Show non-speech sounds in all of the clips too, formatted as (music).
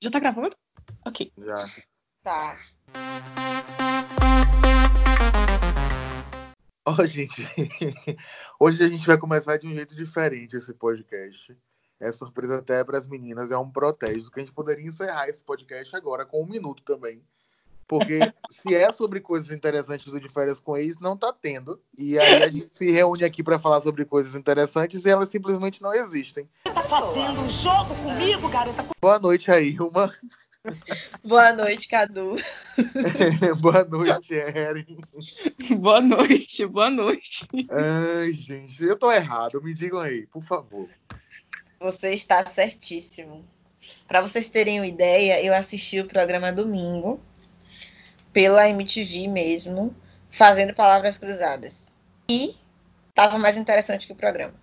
Já tá gravando? Ok. Já. Tá. Ó, gente, (laughs) hoje a gente vai começar de um jeito diferente esse podcast. É surpresa até para as meninas, é um protesto que a gente poderia encerrar esse podcast agora com um minuto também. Porque se é sobre coisas interessantes do De Férias com Ex, não tá tendo. E aí a gente se reúne aqui para falar sobre coisas interessantes e elas simplesmente não existem. tá fazendo um jogo comigo, garota? Boa noite aí, Ilma. Boa noite, Cadu. (laughs) boa noite, Erin. Boa noite, boa noite. Ai, gente, eu tô errado, me digam aí, por favor. Você está certíssimo. Para vocês terem uma ideia, eu assisti o programa domingo pela MTV mesmo, fazendo palavras cruzadas. E tava mais interessante que o programa.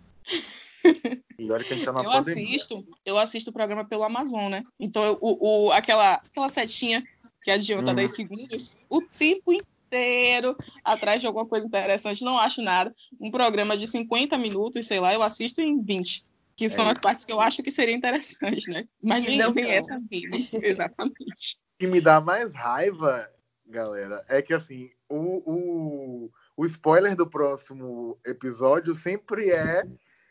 Melhor que a gente tá na Eu pandemia. assisto, eu assisto o programa pelo Amazon, né? Então, eu- o, o, aquela, aquela setinha que adianta Uhum. 10 segundos, o tempo inteiro atrás de alguma coisa interessante, não acho nada. Um programa de 50 minutos, sei lá, eu assisto em 20. Que são É. as partes que eu acho que seria interessante, né? Mas não são. essa vida. (laughs) Exatamente. O que me dá mais raiva, galera, é que assim, o, o, o spoiler do próximo episódio sempre é.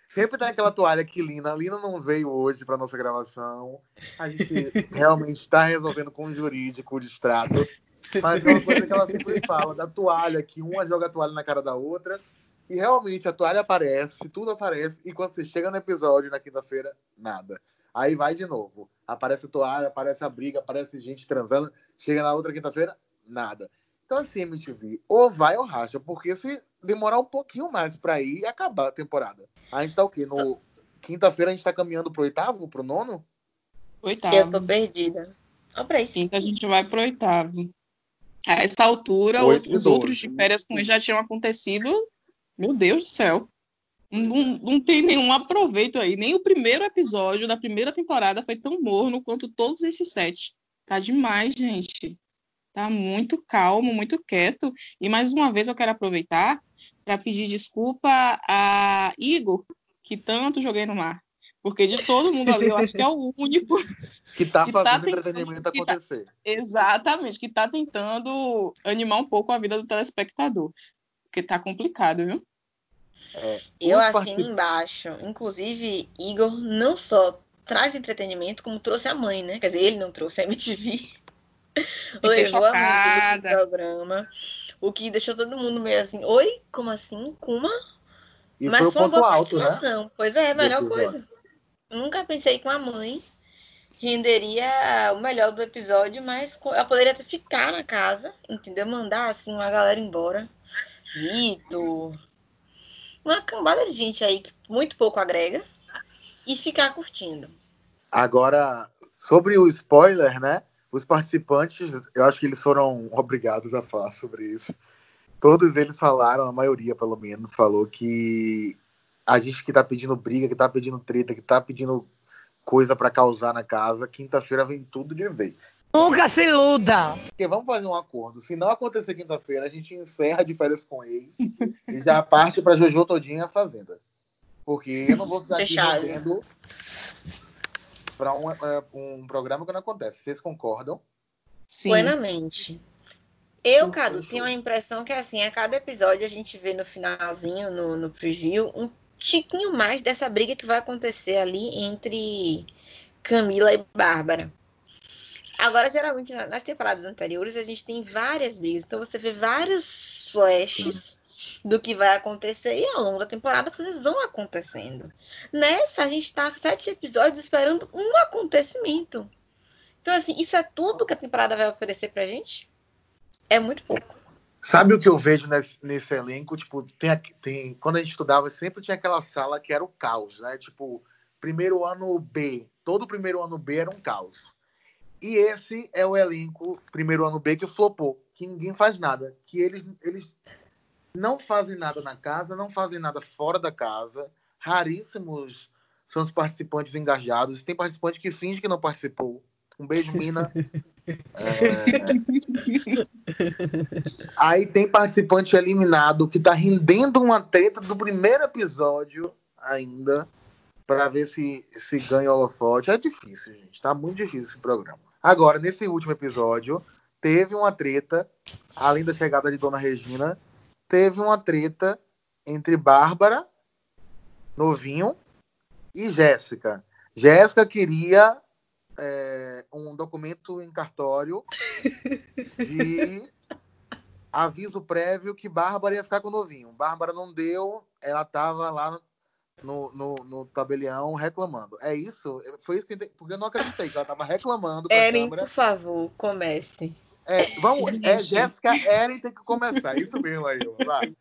Sempre tem aquela toalha que Lina. A Lina não veio hoje para nossa gravação. A gente (laughs) realmente está resolvendo com o jurídico o distrato. Mas é uma coisa que ela sempre fala da toalha, que uma joga a toalha na cara da outra. E realmente a toalha aparece, tudo aparece. E quando você chega no episódio na quinta-feira, nada. Aí vai de novo. Aparece a toalha, aparece a briga, aparece gente transando. Chega na outra quinta-feira, nada. Então, assim, MTV, ou vai ou racha, porque se demorar um pouquinho mais pra ir, acabar a temporada. A gente tá o quê? No... Quinta-feira a gente tá caminhando pro oitavo, pro nono? Oitavo. Eu tô perdida. Olha pra isso. Quinta a gente vai pro oitavo. A essa altura, Oito os outros de férias com ele já tinham acontecido. Meu Deus do céu. Não, não tem nenhum aproveito aí. Nem o primeiro episódio da primeira temporada foi tão morno quanto todos esses sete. Tá demais, gente. Tá muito calmo, muito quieto. E mais uma vez eu quero aproveitar para pedir desculpa a Igor, que tanto joguei no mar. Porque de todo mundo ali, eu acho que é o único (laughs) Que tá Que tá fazendo tentando- entretenimento que tá- acontecer. Exatamente, que tá tentando animar um pouco a vida do telespectador. Porque tá complicado, viu? Eu Os assino particip- embaixo. Inclusive, Igor não só traz entretenimento, como trouxe a mãe, né? Quer dizer, ele não trouxe a MTV. Levou a pro programa. O que deixou todo mundo meio assim, oi? Como assim? Kuma? E Mas foi foi uma boa alto, né? Pois é, a melhor Do coisa. Nunca pensei que uma mãe renderia o melhor do episódio, mas ela poderia até ficar na casa, entendeu? Mandar assim uma galera embora. Vitor. Uma cambada de gente aí que muito pouco agrega. E ficar curtindo. Agora, sobre o spoiler, né? Os participantes, eu acho que eles foram obrigados a falar sobre isso. Todos eles falaram, a maioria pelo menos, falou que a gente que tá pedindo briga, que tá pedindo treta, que tá pedindo coisa pra causar na casa, quinta-feira vem tudo de vez. Nunca se iluda! Porque vamos fazer um acordo. Se não acontecer quinta-feira, a gente encerra de férias com ex e já parte pra Jojo todinha a fazenda. Porque eu não vou ficar aqui Fechado. Pra um, é, um programa que não acontece. Vocês concordam? Sim. Plenamente. Eu, Cadu, tenho a impressão que assim, a cada episódio a gente vê no finalzinho, no, no preview, um tiquinho mais dessa briga que vai acontecer ali entre Camila e Bárbara. Agora, geralmente, na- nas temporadas anteriores, a gente tem várias brigas. Então, você vê vários flashes do que vai acontecer e ao longo da temporada as coisas vão acontecendo. Nessa, a gente tá sete episódios esperando um acontecimento. Então, assim, isso é tudo que a temporada vai oferecer pra gente? É muito pouco. Sabe o que eu vejo nesse, nesse elenco? Tipo, tem, tem, quando a gente estudava, sempre tinha aquela sala que era o caos, né? Tipo, primeiro ano B. Todo primeiro ano B era um caos. E esse é o elenco, primeiro ano B, que flopou. Que ninguém faz nada. Que eles, eles não fazem nada na casa, não fazem nada fora da casa. Raríssimos são os participantes engajados. Tem participante que finge que não participou. Um beijo, Mina. É, Aí tem participante eliminado que tá rendendo uma treta do primeiro episódio ainda. para ver se, se ganha holofote. É difícil, gente. Tá muito difícil esse programa. Agora, nesse último episódio, teve uma treta, além da chegada de Dona Regina, teve uma treta entre Bárbara, Novinho, e Jéssica. Jéssica queria é, um documento em cartório (laughs) de aviso prévio que Bárbara ia ficar com o Novinho. Bárbara não deu, ela estava lá no, no, no, tabelião reclamando. É isso? Foi isso que eu entendi, porque eu não acreditei que ela estava reclamando. Eren, por favor, comece. É, vamos, (laughs) é, Jéssica Eren tem que começar. Isso mesmo aí, vai.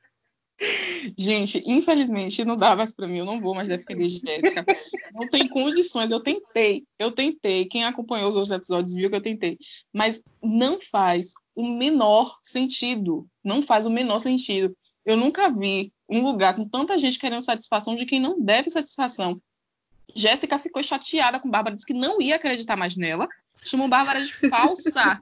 Gente, infelizmente não dá mais para mim, eu não vou mais defender Jéssica. Não tem condições, eu tentei, eu tentei. Quem acompanhou os outros episódios viu que eu tentei, mas não faz o menor sentido. Não faz o menor sentido. Eu nunca vi um lugar com tanta gente querendo satisfação de quem não deve satisfação. Jéssica ficou chateada com Bárbara, disse que não ia acreditar mais nela, chamou Bárbara de falsa.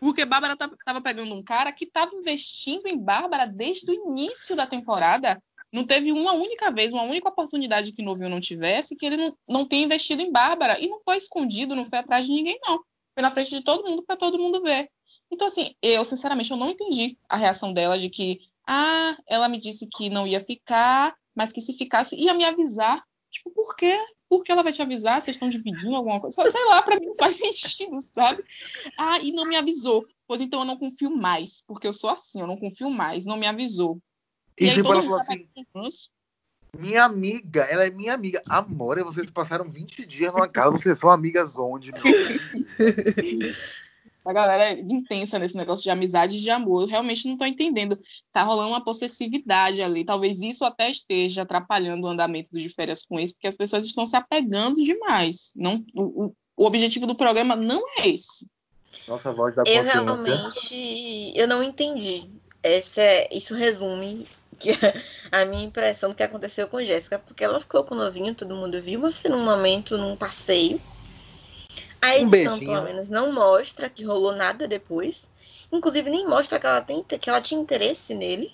Porque Bárbara estava pegando um cara que estava investindo em Bárbara desde o início da temporada. Não teve uma única vez, uma única oportunidade que Novinho não tivesse, que ele não, não tenha investido em Bárbara. E não foi escondido, não foi atrás de ninguém, não. Foi na frente de todo mundo para todo mundo ver. Então, assim, eu, sinceramente, eu não entendi a reação dela de que, ah, ela me disse que não ia ficar, mas que se ficasse, ia me avisar. Tipo, por quê? Por que ela vai te avisar? Vocês estão dividindo alguma coisa? Sei lá, para mim não faz (laughs) sentido, sabe? Ah, e não me avisou. Pois então eu não confio mais, porque eu sou assim, eu não confio mais, não me avisou. E, e aí, tipo, ela falou assim, minha amiga, ela é minha amiga. Amor, vocês passaram 20 dias numa casa, vocês são amigas onde, meu? (laughs) A galera é intensa nesse negócio de amizade e de amor. Eu realmente não estou entendendo. Tá rolando uma possessividade ali. Talvez isso até esteja atrapalhando o andamento do de férias com esse, porque as pessoas estão se apegando demais. Não, o, o objetivo do programa não é esse. Nossa voz da Eu realmente eu não entendi. Essa é, isso resume que (laughs) a minha impressão do que aconteceu com Jéssica, porque ela ficou com o novinho, todo mundo viu, mas foi num momento, num passeio a edição, um pelo menos, não mostra que rolou nada depois. Inclusive, nem mostra que ela, tem, que ela tinha interesse nele.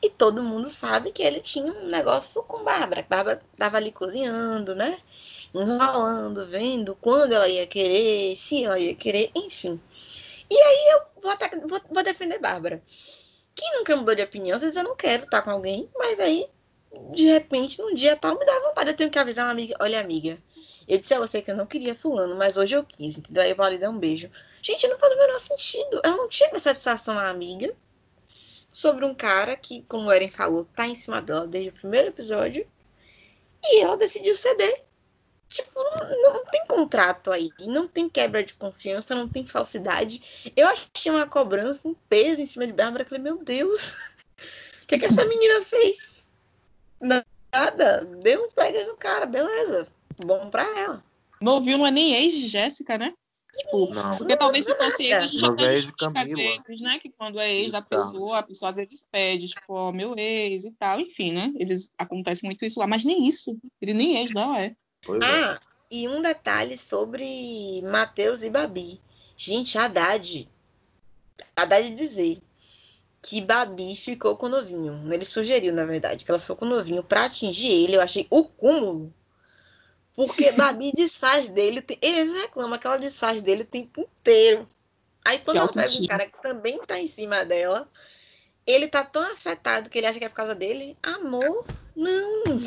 E todo mundo sabe que ele tinha um negócio com Bárbara. Bárbara estava ali cozinhando, né? Enrolando, vendo quando ela ia querer, se ela ia querer, enfim. E aí eu vou, até, vou, vou defender Bárbara. Quem nunca mudou de opinião, às vezes eu não quero estar com alguém, mas aí, de repente, num dia tal, me dá vontade. Eu tenho que avisar uma amiga: olha, amiga, eu disse a você que eu não queria fulano, mas hoje eu quis, entendeu? Aí eu vou lhe dar um beijo. Gente, não faz o menor sentido. Ela não tinha satisfação à amiga sobre um cara que, como o Eren falou, tá em cima dela desde o primeiro episódio. E ela decidiu ceder. Tipo, não, não tem contrato aí. Não tem quebra de confiança, não tem falsidade. Eu achei uma cobrança, um peso em cima de Bárbara. Falei, meu Deus, o que, é que essa menina fez? Nada. Deu uns pegas no cara, beleza bom pra ela. Novinho não é nem ex de Jéssica, né? Tipo, não. porque talvez se fosse ex, a gente até justifica às vezes, né? Que quando é ex da pessoa, a pessoa às vezes pede, tipo, ó, oh, meu ex e tal, enfim, né? Eles acontece muito isso lá, mas nem isso. Ele nem ex dela é. Pois ah, é. e um detalhe sobre Matheus e Babi. Gente, Haddad. Haddad dizer que Babi ficou com o novinho. Ele sugeriu, na verdade, que ela ficou com o novinho pra atingir ele. Eu achei o cúmulo porque Babi desfaz dele, ele reclama que ela desfaz dele o tempo inteiro. Aí quando que ela pega um cara que também tá em cima dela, ele tá tão afetado que ele acha que é por causa dele. Amor, não.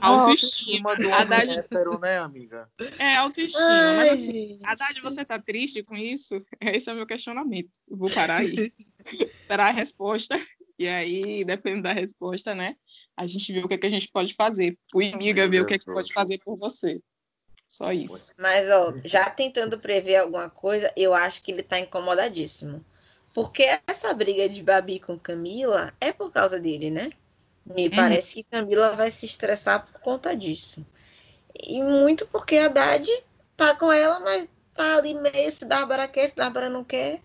Autoestima. do Haddad... hétero, né, amiga? É, autoestima. Ai, mas assim, Haddad, você tá triste com isso? Esse é o meu questionamento. Eu vou parar aí. Esperar a resposta. E aí, dependendo da resposta, né? a gente vê o que, é que a gente pode fazer. O Imiga vê o que, é que pode fazer por você. Só isso. Mas, ó, já tentando prever alguma coisa, eu acho que ele tá incomodadíssimo. Porque essa briga de Babi com Camila é por causa dele, né? Me hum. parece que Camila vai se estressar por conta disso. E muito porque a Haddad tá com ela, mas tá ali meio se Bárbara quer, se Bárbara não quer,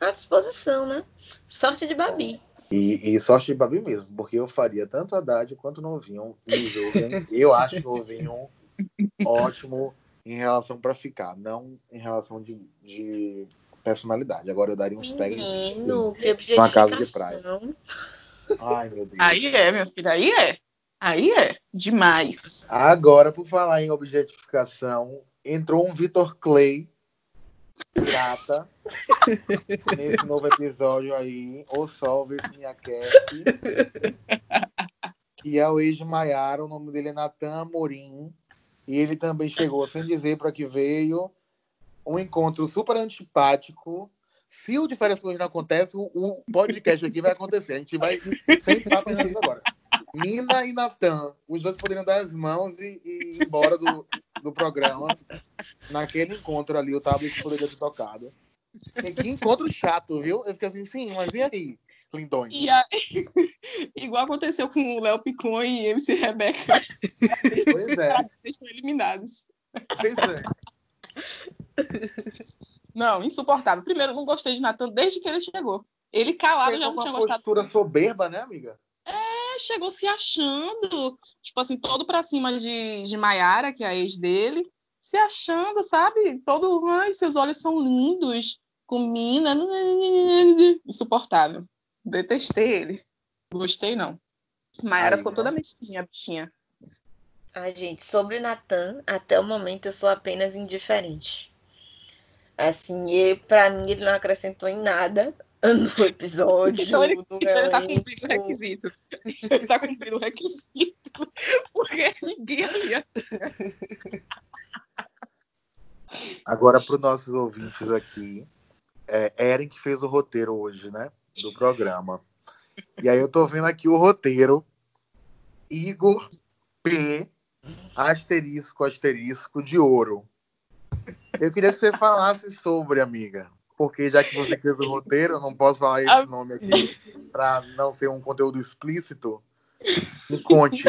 à disposição, né? Sorte de Babi. E, e sorte de Babi mesmo, porque eu faria tanto Haddad quanto Novinho no jogo. (laughs) Eu acho Novinho ótimo em relação para ficar, não em relação de, de personalidade. Agora eu daria uns pegas uma casa de praia. Ai, meu Deus. Aí é, meu filho, aí é. Aí é demais. Agora, por falar em objetificação, entrou um Vitor Clay gata nesse novo episódio aí. O sol vê se me aquece. Que é o ex de Maiara, o nome dele é Natan Amorim. E ele também chegou sem dizer para que veio. Um encontro super antipático. Se o Diferença Hoje não acontece, o podcast aqui vai acontecer. A gente vai sem papo agora. Nina e Natan, os dois poderiam dar as mãos e, e ir embora do, do programa. Naquele encontro ali, o tablet poderia ter tocado. Que encontro chato, viu? Eu fiquei assim, sim, mas e aí, lindões? E aí, (laughs) igual aconteceu com o Léo Picon e MC Rebeca. Pois é. Vocês estão eliminados. Pois é. Não, insuportável. Primeiro, não gostei de Natan desde que ele chegou. Ele calado já Pegou não tinha uma gostado. postura soberba, né, amiga? É, chegou se achando, tipo assim, todo pra cima de, de Maiara, que é a ex dele, se achando, sabe? Todo, ai, seus olhos são lindos, com mina, insuportável. Detestei ele. Gostei, não. Maiara ficou toda mexidinha, bichinha. Ai, gente, sobre Natan, até o momento eu sou apenas indiferente. Assim, e para mim ele não acrescentou em nada no episódio. Então ele, no então ele tá elenco. cumprindo o requisito. Ele tá cumprindo o requisito. Porque ninguém ali ia Agora, para os nossos ouvintes aqui, é Eren que fez o roteiro hoje, né? Do programa. E aí eu tô vendo aqui o roteiro. Igor P. Asterisco, asterisco de ouro. Eu queria que você falasse sobre, amiga. Porque já que você fez o (laughs) roteiro, eu não posso falar esse nome aqui para não ser um conteúdo explícito. Me conte.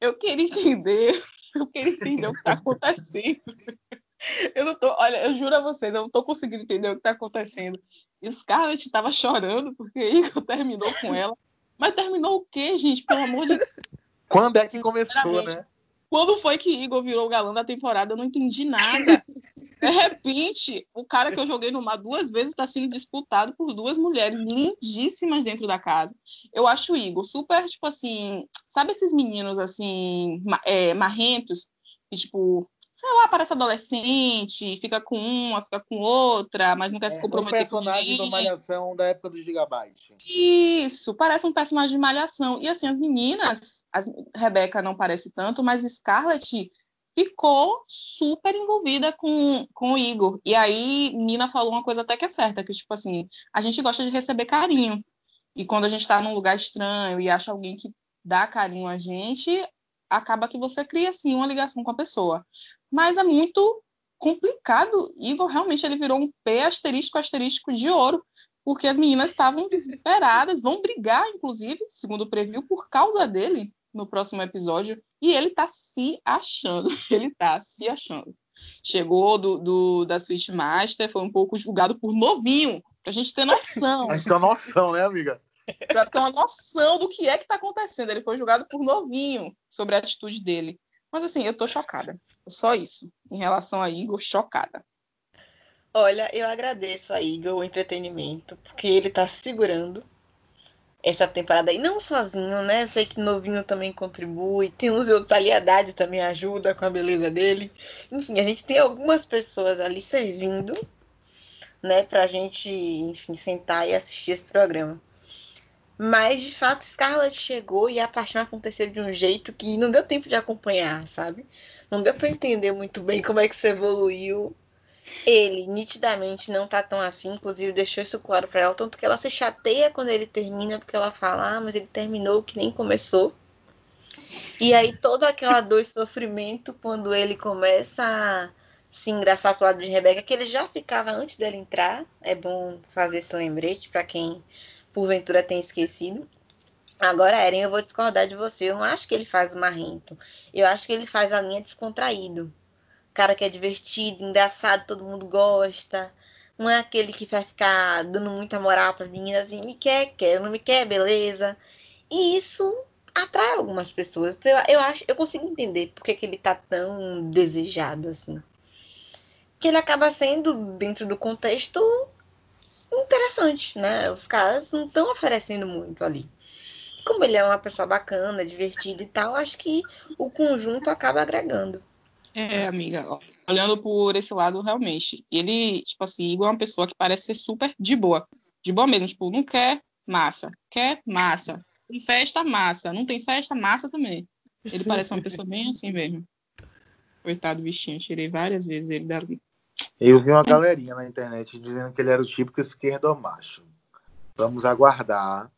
Eu queria entender, eu queria entender o que tá acontecendo. Eu não tô, olha, eu juro a vocês, eu não tô conseguindo entender o que tá acontecendo. Scarlett tava chorando porque Igor (laughs) terminou com ela. Mas terminou o quê, gente? Pelo amor de Deus. Quando é que começou, né? Quando foi que Igor virou o galã da temporada? Eu não entendi nada. (laughs) De repente, o cara que eu joguei no mar duas vezes está sendo disputado por duas mulheres lindíssimas dentro da casa. Eu acho o Igor super, tipo assim, sabe esses meninos assim, é, marrentos, que, tipo, sei lá, parece adolescente, fica com uma, fica com outra, mas não quer se É um comprometer com personagem da ninguém. Malhação da época do Gigabyte. Isso, parece um personagem de malhação. E assim, as meninas, as, Rebeca não parece tanto, mas Scarlett ficou super envolvida com, com o Igor. E aí, Nina falou uma coisa até que é certa, que tipo assim, a gente gosta de receber carinho. E quando a gente está num lugar estranho e acha alguém que dá carinho a gente, acaba que você cria assim uma ligação com a pessoa. Mas é muito complicado. Igor realmente ele virou um P asterisco asterisco de ouro porque as meninas estavam desesperadas, vão brigar, inclusive, segundo o preview, por causa dele no próximo episódio. E ele tá se achando, (laughs) ele tá se achando. Chegou do, do da Switch Master, foi um pouco julgado por novinho, pra gente ter noção, A gente tem uma noção, né, amiga? pra ter uma noção do que é que tá acontecendo. Ele foi julgado por novinho sobre a atitude dele. Mas assim, eu tô chocada. Só isso. Em relação a Igor, chocada. Olha, eu agradeço a Igor o entretenimento, porque ele tá segurando essa temporada aí, não sozinho, né? Eu sei que novinho também contribui, tem uns e outros ali, a Haddad também ajuda com a beleza dele. Enfim, a gente tem algumas pessoas ali servindo, né, pra gente, enfim, sentar e assistir esse programa. Mas, de fato, Scarlett chegou e a paixão aconteceu de um jeito que não deu tempo de acompanhar, sabe? Não deu pra entender muito bem como é que isso evoluiu. Ele nitidamente não tá tão afim, inclusive deixou isso claro pra ela, tanto que ela se chateia quando ele termina, porque ela fala, ah, mas ele terminou que nem começou. E aí toda aquela dor e sofrimento quando ele começa a se engraçar pro lado de Rebeca, que ele já ficava antes dela entrar. É bom fazer esse lembrete pra quem porventura tem esquecido. Agora, Eren, eu vou discordar de você. Eu não acho que ele faz o marrento. Eu acho que ele faz a linha descontraído. Cara que é divertido, engraçado, todo mundo gosta. Não é aquele que vai ficar dando muita moral para meninas assim, me quer, quer, não me quer, beleza. E isso atrai algumas pessoas. Então, eu, eu acho, eu consigo entender por que, ele tá tão desejado assim. Que ele acaba sendo, dentro do contexto, interessante, né? Os caras não estão oferecendo muito ali. como ele é uma pessoa bacana, divertida e tal, acho que o conjunto acaba agregando. É, amiga, ó, olhando por esse lado, realmente, ele, tipo assim, igual uma pessoa que parece ser super de boa, de boa mesmo, tipo, não quer massa, quer massa, tem festa, massa, não tem festa, massa também. Ele parece uma pessoa bem assim mesmo. Coitado bichinho, tirei várias vezes ele dali. Eu vi uma galerinha na internet dizendo que ele era o típico esquerdomacho. Vamos aguardar.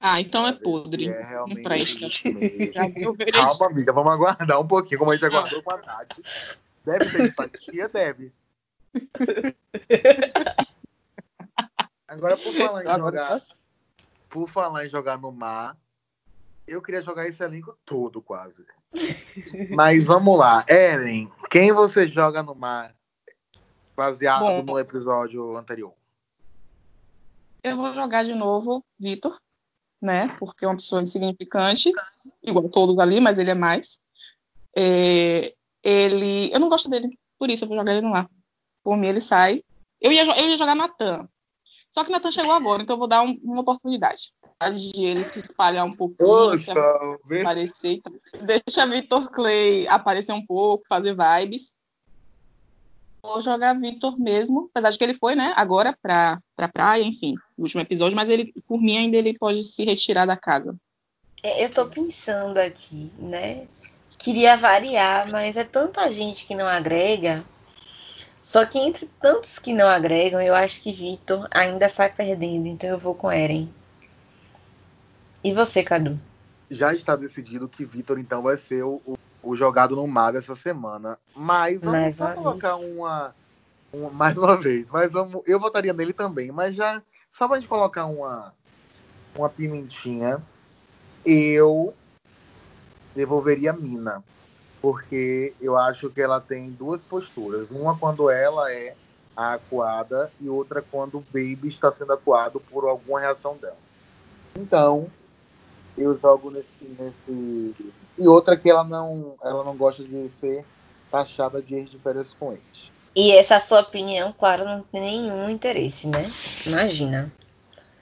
Ah, então é podre. É Não realmente presta. (laughs) Calma, amiga, vamos aguardar um pouquinho, como a gente aguardou com a Tati. Deve ter empatia, deve. (laughs) Agora, por falar em jogar, tá- por falar em jogar no mar, eu queria jogar esse elenco todo, quase. (laughs) Mas vamos lá. Eren, quem você joga no mar baseado Bom. no episódio anterior? Eu vou jogar de novo Vitor, né? Porque é uma pessoa insignificante, igual todos ali, mas ele é mais. É, ele, eu não gosto dele, por isso eu vou jogar ele no ar. Por mim, ele sai. Eu ia, eu ia jogar Natan. Só que Natan chegou agora, então eu vou dar um- uma oportunidade. De ele se espalhar um pouquinho, aparecer. Deixa Vitor Clay aparecer um pouco, fazer vibes. Vou jogar Vitor mesmo, apesar de que ele foi, né, agora pra, pra praia, enfim, no último episódio, mas ele, por mim, ainda ele pode se retirar da casa. É, Eu tô pensando aqui, né? Queria variar, mas é tanta gente que não agrega. Só que entre tantos que não agregam, eu acho que Vitor ainda sai perdendo, então eu vou com Eren. E você, Cadu? já está decidido que Vitor, então, vai ser o, o, jogado no mar dessa semana. Mas vamos Mais só colocar uma, uma- Mais uma vez. Mas vamos, eu votaria nele também. Mas já. Só pra gente colocar uma. Uma pimentinha. Eu devolveria Mina. Porque eu acho que ela tem duas posturas. Uma quando ela é a acuada e outra quando o Baby está sendo acuado por alguma reação dela. Então, eu jogo nesse, nesse. E outra que ela não, ela não gosta de ser taxada de ex de férias com ex. E essa sua opinião, claro, não tem nenhum interesse, né? Imagina.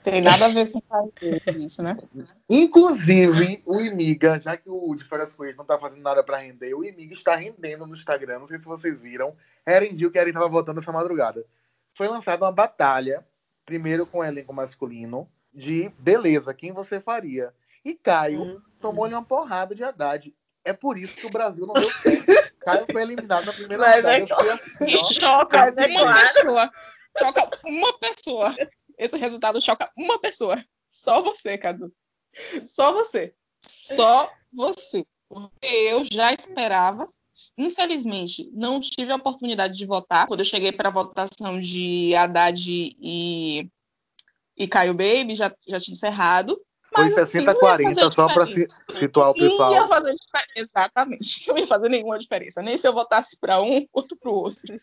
Tem nada a ver com isso, né? Inclusive, o Imiga, já que o de férias com não tá fazendo nada pra render, o Imiga está rendendo no Instagram. Não sei se vocês viram. Eren viu que Eren tava votando essa madrugada. Foi lançada uma batalha, primeiro com o elenco masculino, de beleza, quem você faria? E Caio Hum. tomou-lhe uma porrada de Haddad. É por isso que o Brasil não deu (laughs) certo. Caio foi eliminado na primeira Mas rodada. é Eu fiquei assim, E (laughs) ó. choca Mas é uma claro. pessoa. Choca uma pessoa. Esse resultado choca uma pessoa. Só você, Cadu. Só você. Só você. Porque eu já esperava. Infelizmente, não tive a oportunidade de votar. Quando eu cheguei para a votação de Haddad e, e Caio Baby, já, já tinha encerrado. Foi Mas, assim, não ia 60-40, fazer só pra diferença. si- situar o Não ia pessoal. fazer diferença. Exatamente. (laughs) Não ia fazer nenhuma diferença. Nem se eu votasse para um, (laughs) outro para o outro.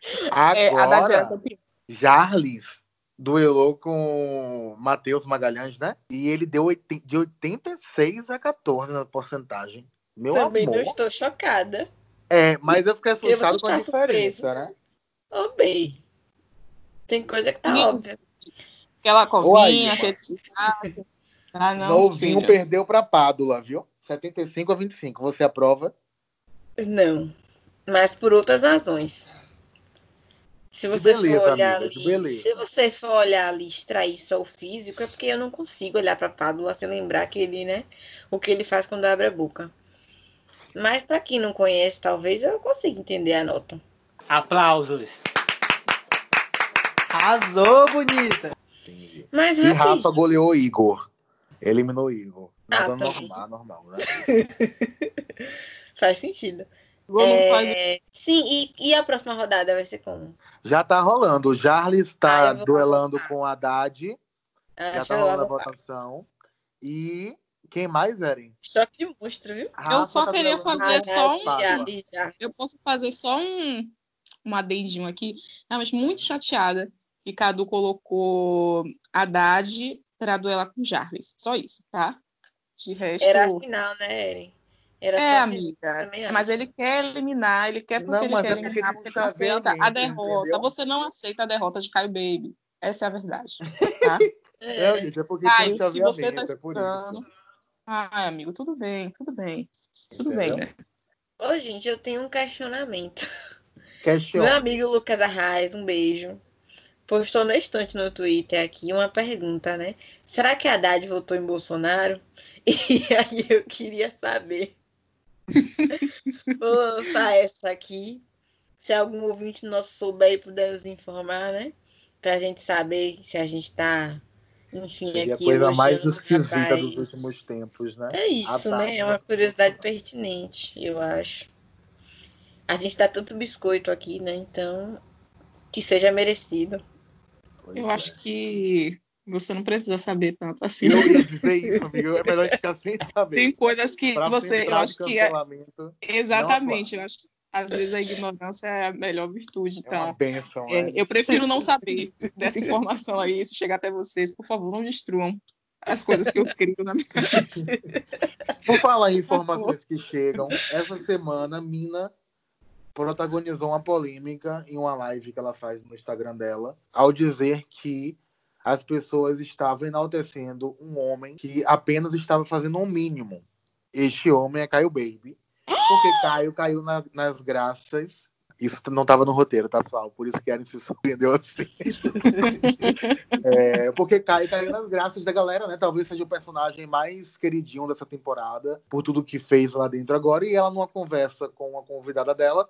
É, Haddad era Agora, campeão. Jarlis duelou com Matheus Magalhães, né? E ele deu de 86 a 14 na porcentagem. Meu Também amor. não estou chocada. É, mas eu fiquei assustado com a diferença, né? Ô, bem. Tem coisa que tá Ninguém- óbvia. Aquela covinha, aquele. Ah, não. Novinho filha. perdeu pra Pádula, viu? 75 a 25. Você aprova? Não. Mas por outras razões. Se você beleza, for olhar ali, beleza. se você for olhar ali, extrair só o físico, é porque eu não consigo olhar para Pádua sem lembrar que ele, né, o que ele faz quando abre a boca. Mas para quem não conhece, talvez eu consiga entender a nota. Aplausos. Arrasou, bonita. Entendi. Mas E rapidinho, Rafa goleou Igor. Eliminou Igor. Nada Ah, tá. normal, normal, né? (laughs) faz sentido. Vamos É, fazer. Sim, e, e a próxima rodada vai ser como? Já tá rolando. O Jarlis tá Ah, eu duelando votar. com o Haddad. Ah, Já tá eu rolando a votação. E quem mais, Eren? Choque de monstro, viu? Rafa só tá queria fazer só o um-. Eu posso fazer só um, um adendinho aqui. Realmente muito chateada que Cadu colocou Haddad para duelar com Jarvis. Só isso, tá? De resto. Era a final, né, Eren? Era É, final, amiga. também Mas ele quer eliminar, ele quer porque Não, ele quer é eliminar, porque não aceita a derrota. entendeu? Você não aceita a derrota de Caio Baby. Essa é a verdade. Tá? (laughs) É, gente, é porque Caio, tem um se você tá chaveamento, é escutando, Ah, amigo, tudo bem, tudo bem. Tudo Entendeu? bem, né? Ô, gente, eu tenho um questionamento. Question. Meu amigo Lucas Arraes, um beijo. Postou na estante no Twitter aqui uma pergunta, né? Será que a Haddad votou em Bolsonaro? (laughs) E aí eu queria saber. (laughs) Vou lançar essa aqui. Se algum ouvinte nosso souber e puder nos informar, né? Pra gente saber se a gente tá, enfim, Seria a aqui. coisa mais esquisita rapaz. dos últimos tempos, né? É isso, Haddad, né? É uma curiosidade pertinente, eu acho. A gente dá tanto biscoito aqui, né? Então, que seja merecido. Pois Eu é. acho que você não precisa saber tanto assim. Eu ia (laughs) dizer isso, amigo. É melhor ficar sem saber. Tem coisas que Pra você, eu acho que é exatamente, eu acho que às vezes a ignorância é a melhor virtude, É uma então benção, é, né? eu prefiro não saber dessa informação aí, se chegar até vocês, por favor, não destruam as coisas que eu crio na minha cabeça. Por falar em informações que chegam, essa semana Mina protagonizou uma polêmica em uma live que ela faz no Instagram dela, ao dizer que as pessoas estavam enaltecendo um homem que apenas estava fazendo um mínimo. Este homem é Caio Baby. Porque Caio caiu na- nas graças. Isso não estava no roteiro, tá, pessoal? Por isso que Eren se surpreendeu assim. (laughs) É, porque Caio caiu nas graças da galera, né? Talvez seja o personagem mais queridinho dessa temporada, por tudo que fez lá dentro agora. E ela, numa conversa com a convidada dela,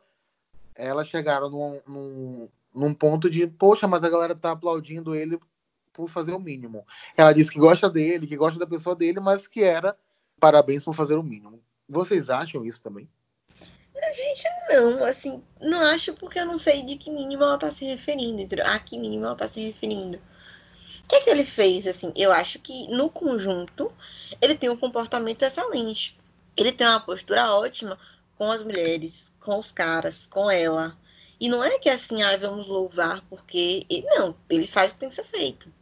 elas chegaram num, num, num ponto de, poxa, mas a galera tá aplaudindo ele por fazer o mínimo. Ela disse que gosta dele, que gosta da pessoa dele, mas que era parabéns por fazer o mínimo. Vocês acham isso também? Não, assim, não acho porque eu não sei de que mínimo ela tá se referindo. entendeu? A que mínimo ela tá se referindo. O que é que ele fez, assim? Eu acho que, no conjunto, ele tem um comportamento excelente. Ele tem uma postura ótima com as mulheres, com os caras, com ela. E não é que assim, ah, vamos louvar porque. Não, ele faz o que tem que ser feito.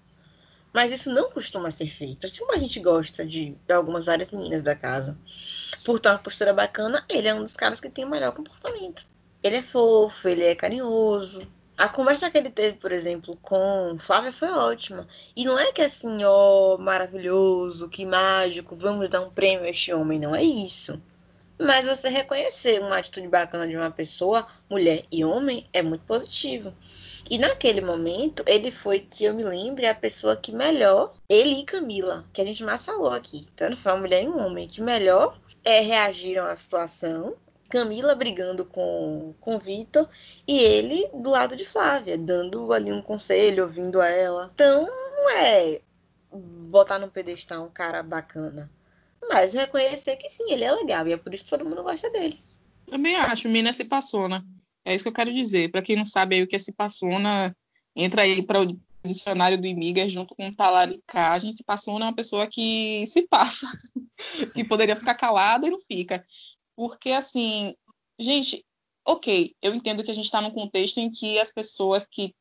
Mas isso não costuma ser feito. Assim como a gente gosta de, algumas várias meninas da casa por ter uma postura bacana, ele é um dos caras que tem o melhor comportamento. Ele é fofo, ele é carinhoso. A conversa que ele teve, por exemplo, com Flávia foi ótima. E não é que assim, ó, maravilhoso, que mágico, vamos dar um prêmio a este homem. Não é isso. Mas você reconhecer uma atitude bacana de uma pessoa, mulher e homem, é muito positivo. E naquele momento, ele foi, que eu me lembre, a pessoa que melhor, ele e Camila, que a gente mais falou aqui, tanto foi uma mulher e um homem, que melhor é, reagiram à situação. Camila brigando com, com Vitor e ele do lado de Flávia, dando ali um conselho, ouvindo ela. Então, não é botar no pedestal um cara bacana, mas reconhecer que sim, ele é legal e é por isso que todo mundo gosta dele. Também acho, Mina se passona. É isso que eu quero dizer. Para quem não sabe aí o que é se passona, entra aí para o dicionário do Imiga junto com talaricagem. Se passona é uma pessoa que se passa, (laughs) que poderia ficar calada e não fica. Porque, assim, gente, ok, eu entendo que a gente está num contexto em que as pessoas que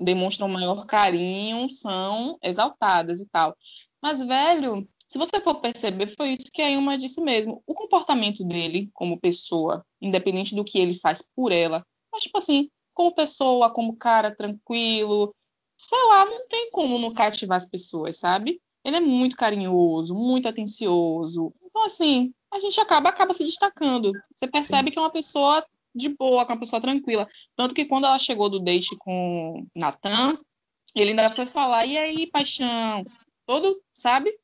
demonstram maior carinho são exaltadas e tal. Mas, velho, se você for perceber, foi isso que a Ilma disse mesmo. O comportamento dele como pessoa, independente do que ele faz por ela, mas, tipo assim, como pessoa, como cara tranquilo, sei lá, não tem como não cativar as pessoas, sabe? Ele é muito carinhoso, muito atencioso. Então, assim, a gente acaba, acaba se destacando. Você percebe que é uma pessoa de boa, que é uma pessoa tranquila. Tanto que quando ela chegou do date com Natan, ele ainda foi falar, e aí, paixão? Todo, sabe?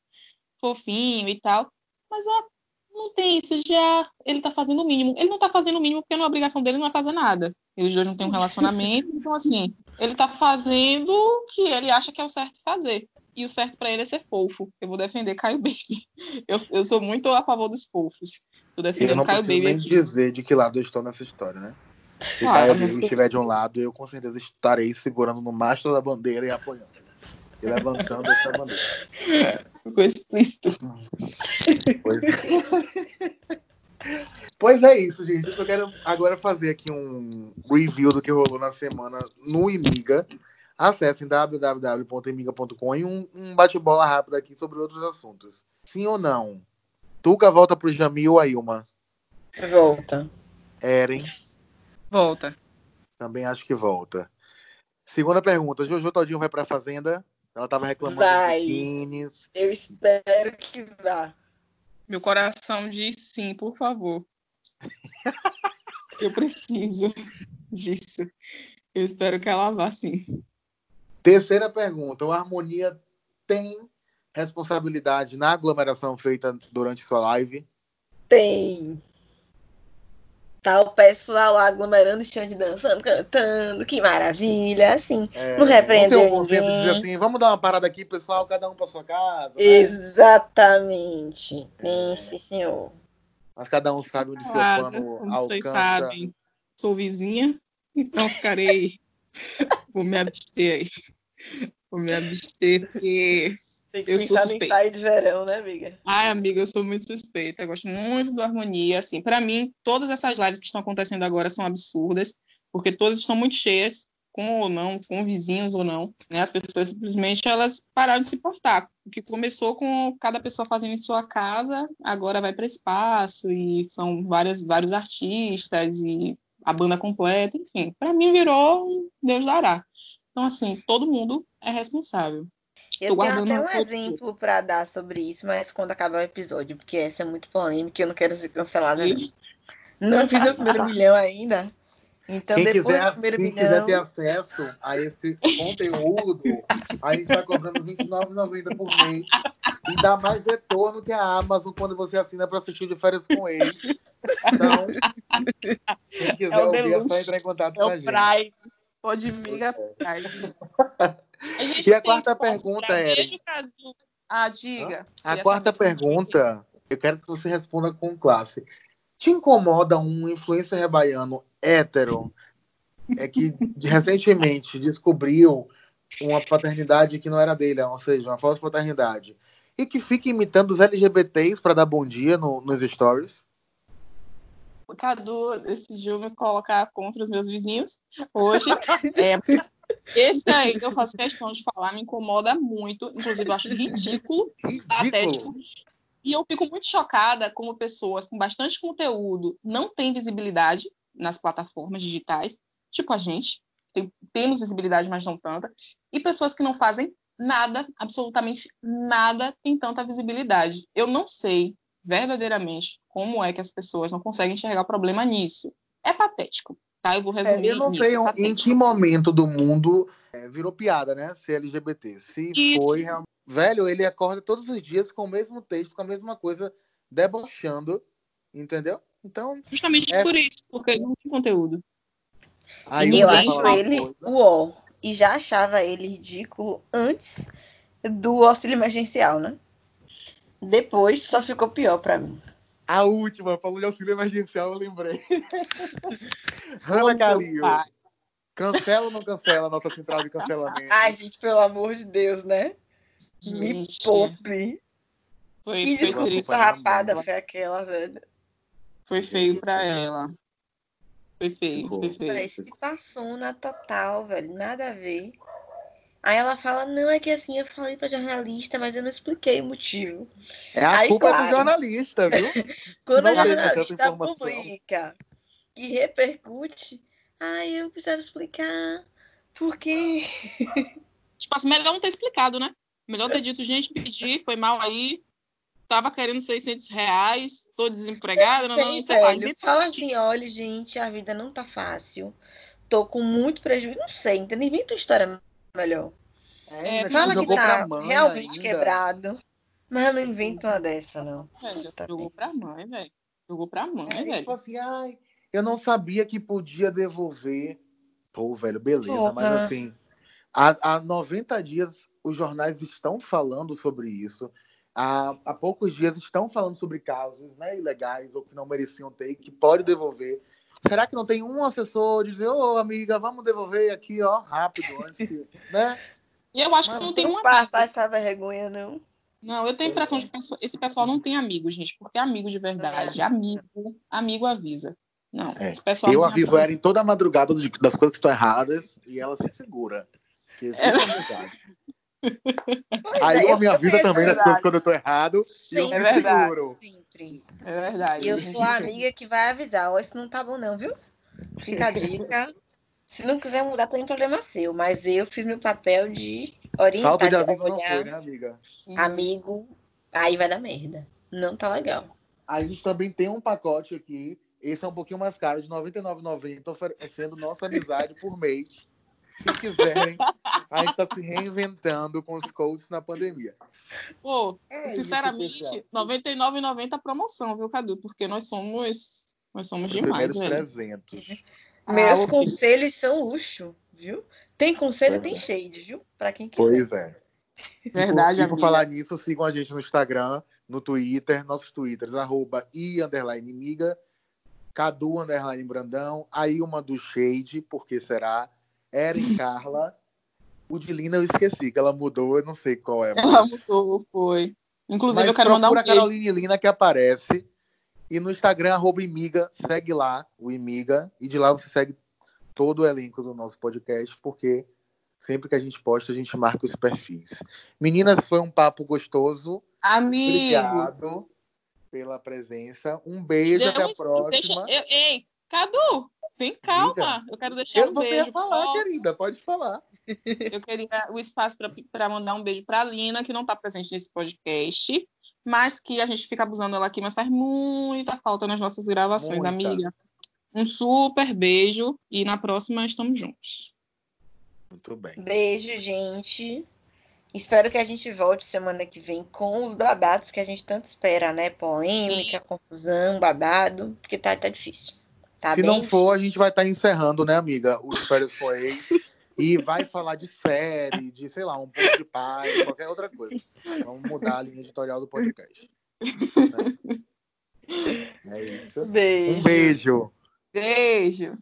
Fofinho e tal. Mas ó, não tem isso, já ele tá fazendo o mínimo. Ele não tá fazendo o mínimo porque a obrigação dele não é fazer nada. Eles dois não têm um relacionamento, então assim, ele tá fazendo o que ele acha que é o certo fazer. E o certo para ele é ser fofo. Eu vou defender Caio Baby. (laughs) Eu, eu sou muito a favor dos fofos. Tô Eu defendendo não Caio preciso Baby nem aqui. dizer de que lado eu estou nessa história, né? Se Ah, Caio Baby estiver de um lado, eu com certeza estarei segurando no mastro da bandeira e apoiando. E levantando essa bandeira. (laughs) Ficou explícito. Pois é. (laughs) Pois é isso, gente. Eu quero agora fazer aqui um review do que rolou na semana no Imiga. Acessem www.imiga.com e um, um bate-bola rápido aqui sobre outros assuntos. Sim ou não? Tuca volta pro Jamil ou a Ilma? Volta. Eren, Volta. também acho que volta. Segunda pergunta, Jojo Todinho vai pra Fazenda? Ela tava reclamando Vai. dos biquínis. Eu espero que vá. Meu coração diz sim, por favor. Eu preciso disso. Eu espero que ela vá sim. Terceira pergunta: o Harmonia tem responsabilidade na aglomeração feita durante sua live? Tem. Tá o pessoal lá aglomerando, chão de dançando, cantando, que maravilha, assim. É, Não repreendeu Não tem um consenso de dizer assim, vamos dar uma parada aqui, pessoal, cada um pra sua casa. né? Exatamente. Sim, senhor. Mas cada um sabe onde seu Claro, pano como vocês alcança. sabem, sou vizinha, então ficarei. (laughs) Vou me abster aí. Vou me abster, porque. Tem que Eu sou pensar no suspeita. ensaio de verão, né, amiga? Ai, amiga, eu sou muito suspeita. Eu gosto muito do Harmonia. Assim, para mim, todas essas lives que estão acontecendo agora são absurdas, porque todas estão muito cheias, com ou não, com vizinhos ou não. Né? As pessoas simplesmente elas pararam de se portar. O que começou com cada pessoa fazendo em sua casa, agora vai para espaço e são várias, vários artistas e a banda completa, enfim. Para mim virou um Deus dará. Então, assim, todo mundo é responsável. Eu Tô tenho até um exemplo pra dar sobre isso, mas quando acabar o episódio, porque essa é muito polêmica e eu não quero ser cancelada. Não, (laughs) não fiz o primeiro (laughs) milhão ainda. Então, Quem, depois quiser, do primeiro quem milhão. quiser ter acesso a esse conteúdo, a gente está cobrando R$ 29,90 por mês. E dá mais retorno que a Amazon quando você assina para assistir de férias com eles. Então, quem quiser É ouvir, é só entrar em contato É com a o gente. Prime. Pode miga Prime. (laughs) A E a quarta pergunta, Cadu? Ah, diga. A quarta pergunta, eu quero que você responda com classe. Te incomoda um influencer baiano hétero é que recentemente descobriu uma paternidade que não era dele, ou seja, uma falsa paternidade, e que fica imitando os LGBTs para dar bom dia no- nos stories? O Cadu decidiu me colocar contra os meus vizinhos hoje. (laughs) É, esse aí que eu faço questão de falar me incomoda muito. Inclusive, eu acho ridículo, patético. E eu fico muito chocada como pessoas com bastante conteúdo não têm visibilidade nas plataformas digitais, tipo a gente, tem- temos visibilidade, mas não tanta, e pessoas que não fazem nada, absolutamente nada, tem tanta visibilidade. Eu não sei verdadeiramente como é que as pessoas não conseguem enxergar o problema nisso. É patético, tá? Eu vou É, resumir eu não nisso, sei é em que momento do mundo é, virou piada, né? Ser LGBT. Se Isso. foi real- Velho, ele acorda todos os dias com o mesmo texto, com a mesma coisa, debochando, entendeu? Então, Justamente É. por isso, porque ele não tem conteúdo. aí eu acho ele coisa. o ó. E já achava ele ridículo antes do auxílio emergencial, né? Depois só ficou pior pra mim. A última, falou de auxílio emergencial, eu lembrei. (laughs) Hanna Meu Calil. Cancela ou não cancela a nossa central de cancelamento? Ai, gente, pelo amor de Deus, né? Me Gente, poupe. Foi, Que desculpa farrapada foi aquela, velho. Foi feio pra ela. Foi feio, foi feio. Passou na total, velho. Nada a ver. Aí ela fala, não, é que assim, eu falei pra jornalista, mas eu não expliquei o motivo. É a Aí, culpa claro. do jornalista, viu? (laughs) Quando a Não teve jornalista publica que repercute, ai, eu precisava explicar. Por quê? Tipo assim, melhor não ter explicado, né? Melhor ter dito, gente, pedi, foi mal aí. Tava querendo 600 reais, tô desempregada, não, não, Sei, sei lá. velho. Fala assim, olha, gente, a vida não tá fácil. Tô com muito prejuízo. Não sei, entendeu? Inventa uma história melhor. É, ainda Fala que tá realmente ainda. quebrado. Mas não inventa uma dessa, não. Velho, Tá jogou bem. pra mãe, velho. Jogou pra mãe, É, velho. tipo assim, ai, eu não sabia que podia devolver. Pô, velho, beleza, Porra. mas assim, há, há 90 dias os jornais estão falando sobre isso. Há, há poucos dias estão falando sobre casos né, ilegais ou que não mereciam ter, que pode devolver. Será que não tem um assessor de dizer, ô amiga, vamos devolver aqui, ó, rápido, antes que. (laughs) Né? E eu acho que Mas não tem Não um passa amigo. essa vergonha, não. Não, eu tenho a impressão de que esse pessoal não tem amigo, gente, porque é amigo de verdade. Amigo, amigo avisa. Não, É, esse pessoal Eu não aviso ela em toda a madrugada de- das coisas que estão erradas e ela se segura. Que É. Pois (laughs) Aí é, eu me avisa também das coisas quando eu tô errado e eu Sempre, É me verdade. seguro. Sempre. É verdade. E eu sou a amiga que vai avisar. Ó, isso não tá bom, não, viu? Fica a dica. Se não quiser mudar, tem problema seu. Mas eu fiz meu papel de orientar, Falta de aviso não foi, né, amiga? Isso. amigo. Aí vai dar merda. Não tá legal. A gente também tem um pacote aqui. Esse é um pouquinho mais caro, de R$ 99,90, oferecendo nossa amizade por mês. Se quiserem, a gente está se reinventando com os coaches na pandemia. Pô, É sinceramente. R$ 99,90 a promoção, viu, Cadu? Porque nós somos. Nós somos Os demais, primeiros velho. 300. (laughs) Meus ok. conselhos são luxo, viu? Tem conselho, Pois tem é. shade, viu? Pra quem quiser. Pois é. Verdade, e por, e falar nisso, sigam a gente no Instagram, no Twitter, nossos Twitters, arroba i underline miga, Cadu underline Brandão, do Shade, porque será, Erin Carla, o de Lina eu esqueci, que ela mudou, eu não sei qual é. Ela mas- mudou, foi. Inclusive, Mas eu quero mandar um beijo. Caroline Lina que aparece. E no Instagram, arroba Imiga, segue lá, o Imiga. E de lá você segue todo o elenco do nosso podcast, porque sempre que a gente posta, a gente marca os perfis. Meninas, foi um papo gostoso. Amigo. Obrigado pela presença. Um beijo, até a Deus, próxima. deixa- eu- ei, Cadu, tem calma. Diga. Eu quero deixar Eu, um você beijo. ia falar, querida, pode falar. Eu queria o espaço para mandar um beijo para a Lina, que não está presente nesse podcast, mas que a gente fica abusando ela aqui, mas faz muita falta nas nossas gravações, Muita. amiga. Um super beijo e na próxima estamos juntos. Muito bem. Beijo, gente. Espero que a gente volte semana que vem com os babados que a gente tanto espera, né? Polêmica, confusão, babado, porque tá, tá difícil. Tá Se bem? não for, a gente vai estar encerrando, né, amiga? Os férias ex. E vai falar de série, de, sei lá, um pouco de paz, qualquer outra coisa. Vamos mudar a linha editorial do podcast. né? (laughs) É isso. Beijo. Um beijo. Beijo.